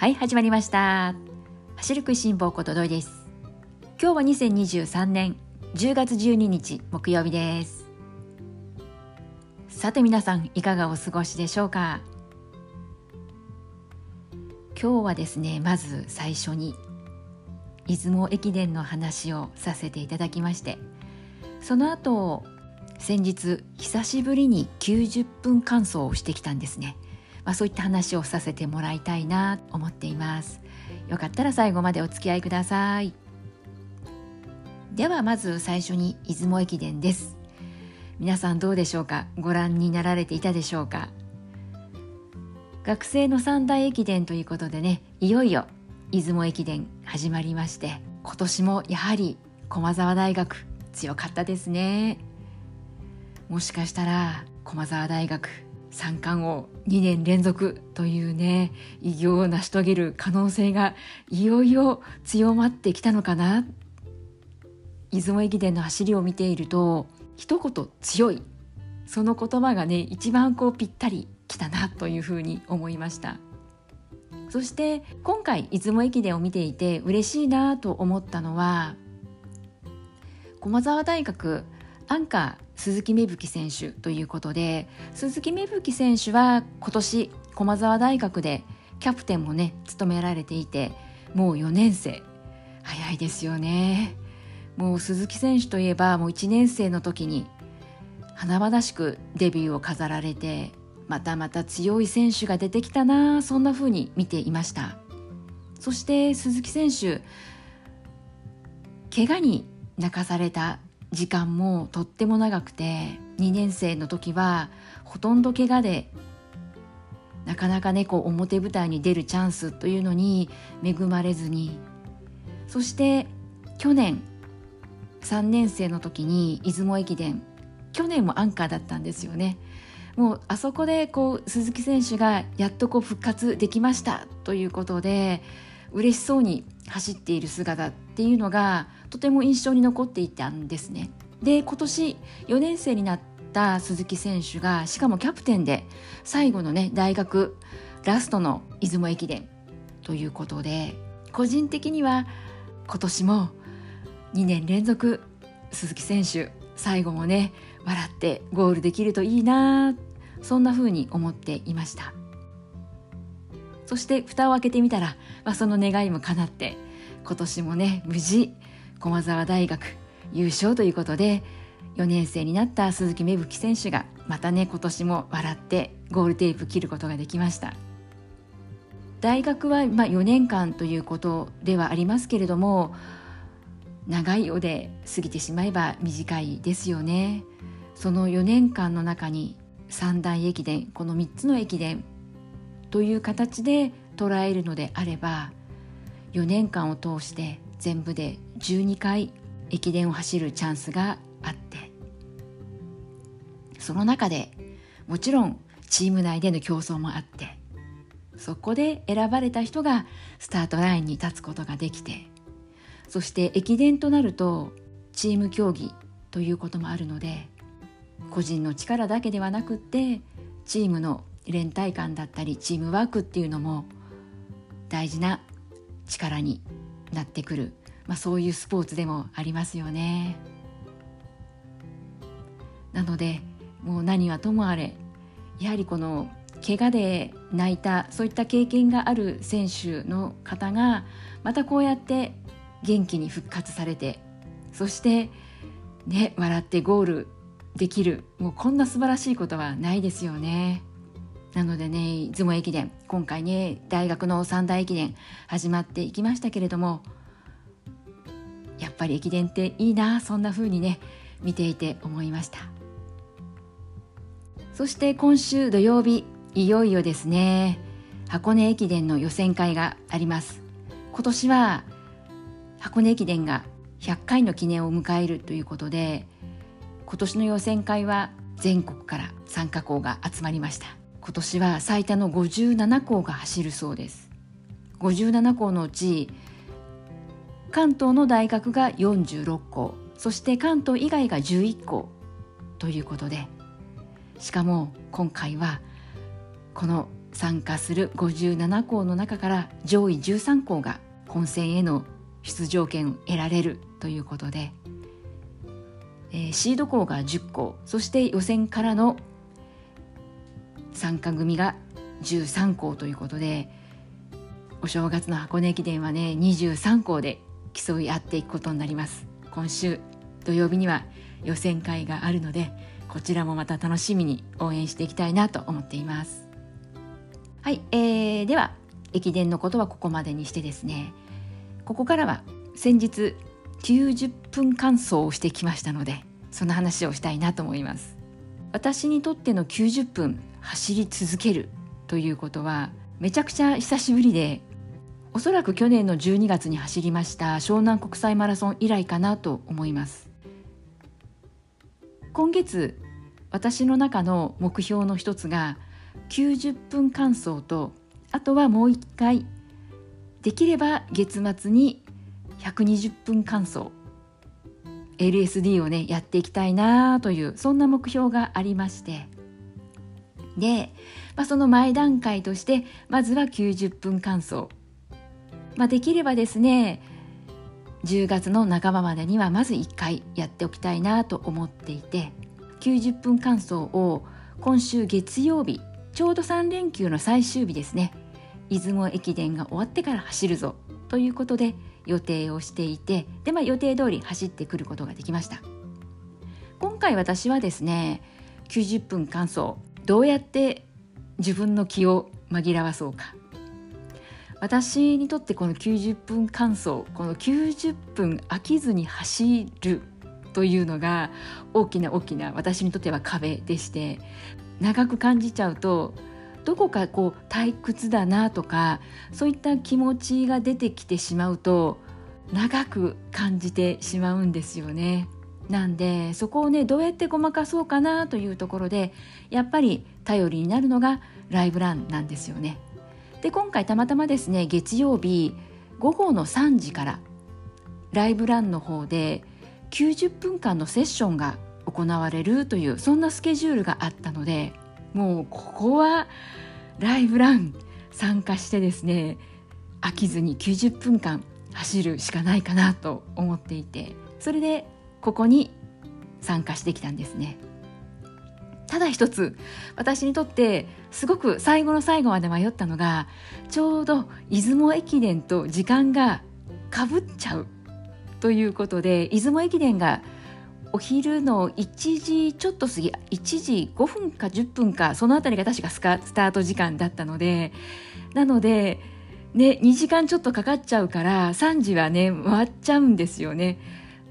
はい始まりました。走る食いしん坊ことどいです。今日は2023年10月12日木曜日です。さて皆さんいかがお過ごしでしょうか？今日はですねまず最初に出雲駅伝の話をさせていただきましてその後先日久しぶりに90分間走をしてきたんですね、まあ、そういった話をさせてもらいたいなと思っています。よかったら最後までお付き合いください。ではまず最初に出雲駅伝です。皆さんどうでしょうか？ご覧になられていたでしょうか？学生の三大駅伝ということでねいよいよ出雲駅伝始まりまして今年もやはり駒澤大学強かったですね。もしかしたら駒澤大学三冠を2年連続というね偉業を成し遂げる可能性がいよいよ強まってきたのかな。出雲駅伝の走りを見ていると一言強い。その言葉がね一番こうぴったりきたなというふうに思いました。そして今回出雲駅伝を見ていて嬉しいなと思ったのは駒澤大学アンカー鈴木芽吹選手ということで鈴木芽吹選手は今年駒澤大学でキャプテンもね務められていてもう4年生。早いですよね。もう鈴木選手といえばもう1年生の時に華々しくデビューを飾られてまたまた強い選手が出てきたなそんな風に見ていました。そして鈴木選手怪我に泣かされた時間もとっても長くて2年生の時はほとんど怪我でなかなかねこう表舞台に出るチャンスというのに恵まれずに。そして去年3年生の時に出雲駅伝。去年もアンカーだったんですよね。もうあそこでこう鈴木選手がやっとこう復活できましたということで嬉しそうに走っている姿っていうのがとても印象に残っていたんですね。で今年4年生になった鈴木選手がしかもキャプテンで最後のね大学ラストの出雲駅伝ということで個人的には今年も2年連続鈴木選手最後もね笑ってゴールできるといいなそんな風に思っていましたそして蓋を開けてみたら、まあ、その願いも叶って今年もね無事駒澤大学優勝ということで4年生になった鈴木芽吹選手がまたね今年も笑ってゴールテープ切ることができました。大学はま4年間ということではありますけれども長いよで過ぎてしまえば短いですよね。その4年間の中に三大駅伝この3つの駅伝という形で捉えるのであれば4年間を通して全部で12回駅伝を走るチャンスがあってその中でもちろんチーム内での競争もあってそこで選ばれた人がスタートラインに立つことができてそして駅伝となるとチーム競技ということもあるので個人の力だけではなくってチームの連帯感だったりチームワークっていうのも大事な力になってくる、まあ、そういうスポーツでもありますよね。なのでもう何はともあれやはりこの怪我で泣いたそういった経験がある選手の方がまたこうやって元気に復活されてそしてね笑ってゴールできるもうこんな素晴らしいことはないですよね。なのでね出雲駅伝今回ね大学の三大駅伝始まっていきましたけれどもやっぱり駅伝っていいなそんな風にね見ていて思いました。そして今週土曜日いよいよですね箱根駅伝の予選会があります。今年は箱根駅伝が100回の記念を迎えるということで今年の予選会は全国から参加校が集まりました。今年は最多の57校が走るそうです。57校のうち関東の大学が46校そして関東以外が11校ということでしかも今回はこの参加する57校の中から上位13校が本戦への出場権を得られるということで、えー、シード校が10校そして予選からの参加組が13校ということでお正月の箱根駅伝はね23校で競い合っていくことになります。今週土曜日には予選会があるのでこちらもまた楽しみに応援していきたいなと思っています。はい、えー、では駅伝のことはここまでにしてですね。ここからは先日90分間走をしてきましたのでその話をしたいなと思います。私にとっての90分走り続けるということはめちゃくちゃ久しぶりでおそらく去年の12月に走りました湘南国際マラソン以来かなと思います。今月私の中の目標の一つが90分間走とあとはもう一回できれば月末に120分間走 LSD をねやっていきたいなというそんな目標がありまして。で、まあ、その前段階としてまずは90分間走、まあ、できればですね10月の半ばまでにはまず1回やっておきたいなと思っていて90分間走を今週月曜日ちょうど3連休の最終日ですね出雲駅伝が終わってから走るぞということで予定をしていてで、まあ、予定通り走ってくることができました。今回私はですね90分間走どうやって自分の気を紛らわそうか私にとってこの90分間走この90分飽きずに走るというのが大きな大きな私にとっては壁でして長く感じちゃうとどこかこう退屈だなとかそういった気持ちが出てきてしまうと長く感じてしまうんですよね。なんでそこをねどうやってごまかそうかなというところでやっぱり頼りになるのがライブランなんですよね。で今回たまたまですね月曜日午後の3時からライブランの方で90分間のセッションが行われるというそんなスケジュールがあったのでもうここはライブラン参加してですね飽きずに90分間走るしかないかなと思っていてそれでここに参加してきたんですね。ただ一つ私にとってすごく最後の最後まで迷ったのがちょうど出雲駅伝と時間がかぶっちゃうということで出雲駅伝がお昼の1時ちょっと過ぎ1時5分か10分かその辺りが確かスタート時間だったのでなので、ね、2時間ちょっとかかっちゃうから3時はね回っちゃうんですよね。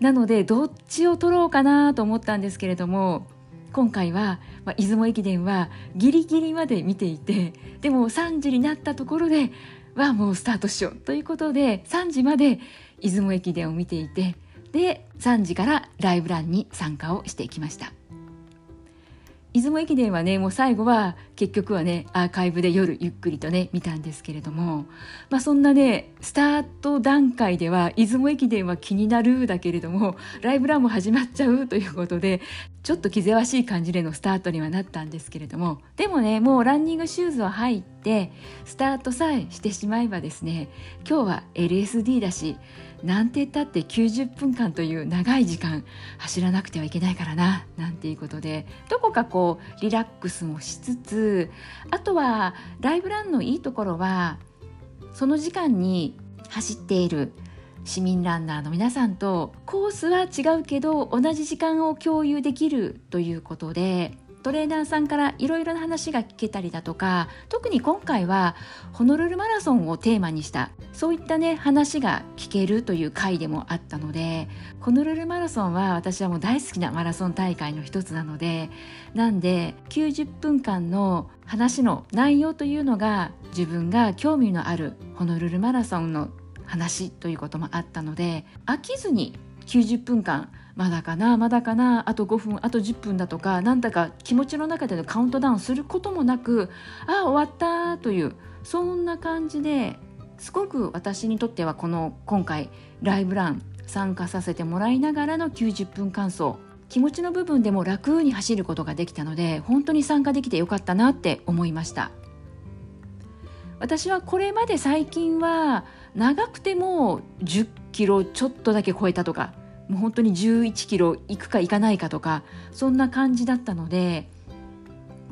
なのでどっちを取ろうかなと思ったんですけれども今回は、まあ、出雲駅伝はギリギリまで見ていてでも3時になったところではもうスタートしようということで3時まで出雲駅伝を見ていてで3時からライブランに参加をしていきました。出雲駅伝はねもう最後は結局はねアーカイブで夜ゆっくりとね見たんですけれども、まあ、そんなねスタート段階では出雲駅伝は気になるだけれどもライブランも始まっちゃうということでちょっと気ぜわしい感じでのスタートにはなったんですけれどもでもねもうランニングシューズを履いてスタートさえしてしまえばですね今日は LSD だしなんて言ったって90分間という長い時間走らなくてはいけないからななんていうことでどこかこうリラックスもしつつあとはライブランのいいところはその時間に走っている市民ランナーの皆さんとコースは違うけど同じ時間を共有できるということでトレーナーさんからいろいろな話が聞けたりだとか特に今回はホノルルマラソンをテーマにしたそういったね話が聞けるという回でもあったのでホノルルマラソンは私はもう大好きなマラソン大会の一つなのでなんで90分間の話の内容というのが自分が興味のあるホノルルマラソンの話ということもあったので飽きずに90分間まだかなまだかなあと5分あと10分だとかなんだか気持ちの中でのカウントダウンすることもなくああ終わったというそんな感じですごく私にとってはこの今回ライブラン参加させてもらいながらの90分間走気持ちの部分でも楽に走ることができたので本当に参加できてよかったなって思いました。私はこれまで最近は長くても10キロちょっとだけ超えたとかもう本当に11キロ行くか行かないかとかそんな感じだったので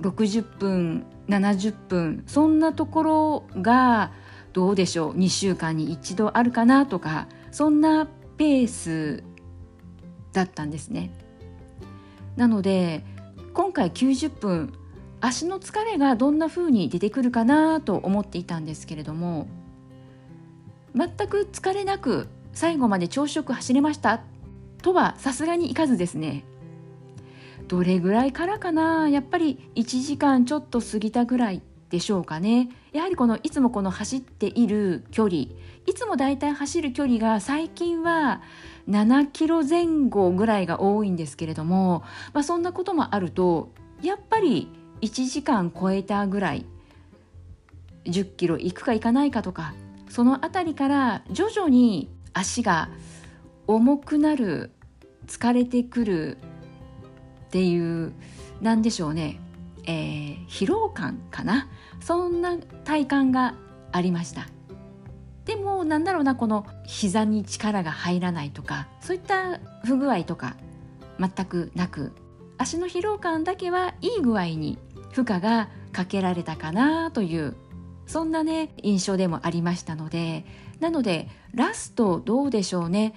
60分70分そんなところがどうでしょう2週間に一度あるかなとかそんなペースだったんですね。なので今回90分足の疲れがどんな風に出てくるかなと思っていたんですけれども全く疲れなく最後まで朝食走れましたとはさすがにいかずですね。どれぐらいからかな？やっぱり1時間ちょっと過ぎたぐらいでしょうかね。やはりこのいつもこの走っている距離いつもだいたい走る距離が最近は7キロ前後ぐらいが多いんですけれども、まあ、そんなこともあるとやっぱり1時間超えたぐらい10キロ行くか行かないかとかその辺りから徐々に足が重くなる疲れてくるっていう何でしょうね、えー、疲労感かな。そんな体感がありました。でもなんだろうなこの膝に力が入らないとかそういった不具合とか全くなく。足の疲労感だけはいい具合に負荷がかけられたかなというそんなね印象でもありましたのでなのでラストどうでしょうね。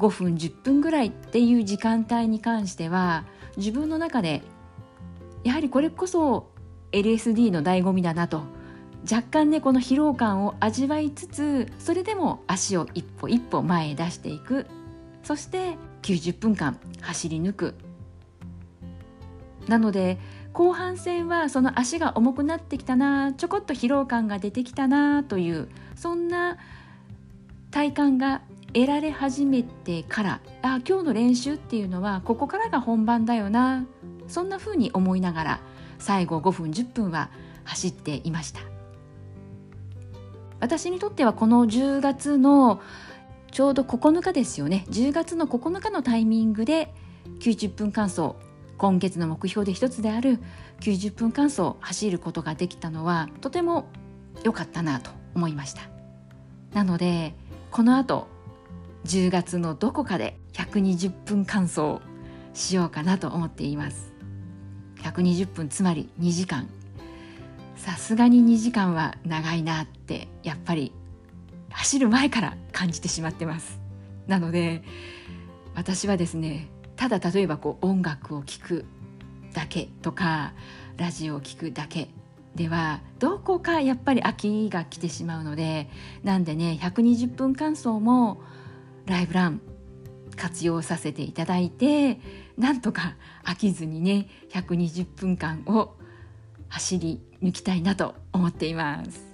5分10分ぐらいっていう時間帯に関しては自分の中でやはりこれこそ LSD の醍醐味だなと若干ねこの疲労感を味わいつつそれでも足を一歩一歩前へ出していく。そして90分間走り抜く。なので後半戦はその足が重くなってきたなちょこっと疲労感が出てきたなというそんな体感が得られ始めてからあ今日の練習っていうのはここからが本番だよなそんな風に思いながら最後5分10分は走っていました。私にとってはこの10月のちょうど9日ですよね。10月の9日のタイミングで90分間走今月の目標で一つである90分間走走ることができたのはとても良かったなと思いました。なのでこの後10月のどこかで120分間走しようかなと思っています。120分つまり2時間さすがに2時間は長いなってやっぱり走る前から感じてしまってます。なので私はですねただ例えばこう音楽を聴くだけとかラジオを聴くだけではどこかやっぱり飽きが来てしまうのでなんでね120分間走もライブラン活用させていただいてなんとか飽きずにね120分間を走り抜きたいなと思っています。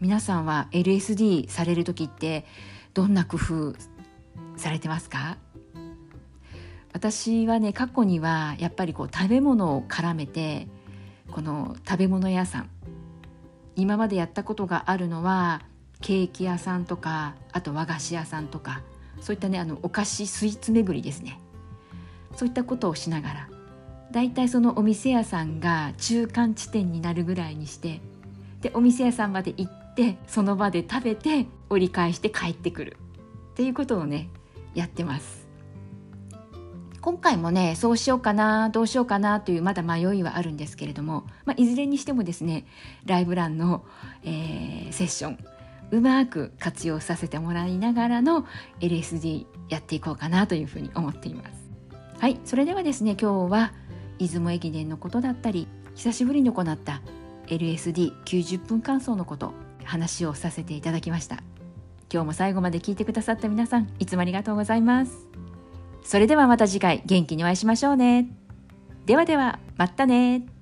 皆さんは LSD される時ってどんな工夫されてますか？私はね過去にはやっぱりこう食べ物を絡めてこの食べ物屋さん今までやったことがあるのはケーキ屋さんとかあと和菓子屋さんとかそういったねあのお菓子スイーツ巡りですね。そういったことをしながらだいたいそのお店屋さんが中間地点になるぐらいにしてでお店屋さんまで行ってその場で食べて折り返して帰ってくる。っていうことをねやってます。今回もねそうしようかなどうしようかなというまだ迷いはあるんですけれども、まあ、いずれにしてもですねライブランの、えー、セッションうまく活用させてもらいながらの LSD やっていこうかなというふうに思っています。はいそれではですね今日は出雲駅伝のことだったり久しぶりに行った LSD90 分間走のこと話をさせていただきました。今日も最後まで聞いてくださった皆さんいつもありがとうございます。それではまた次回元気にお会いしましょうね。ではではまたね。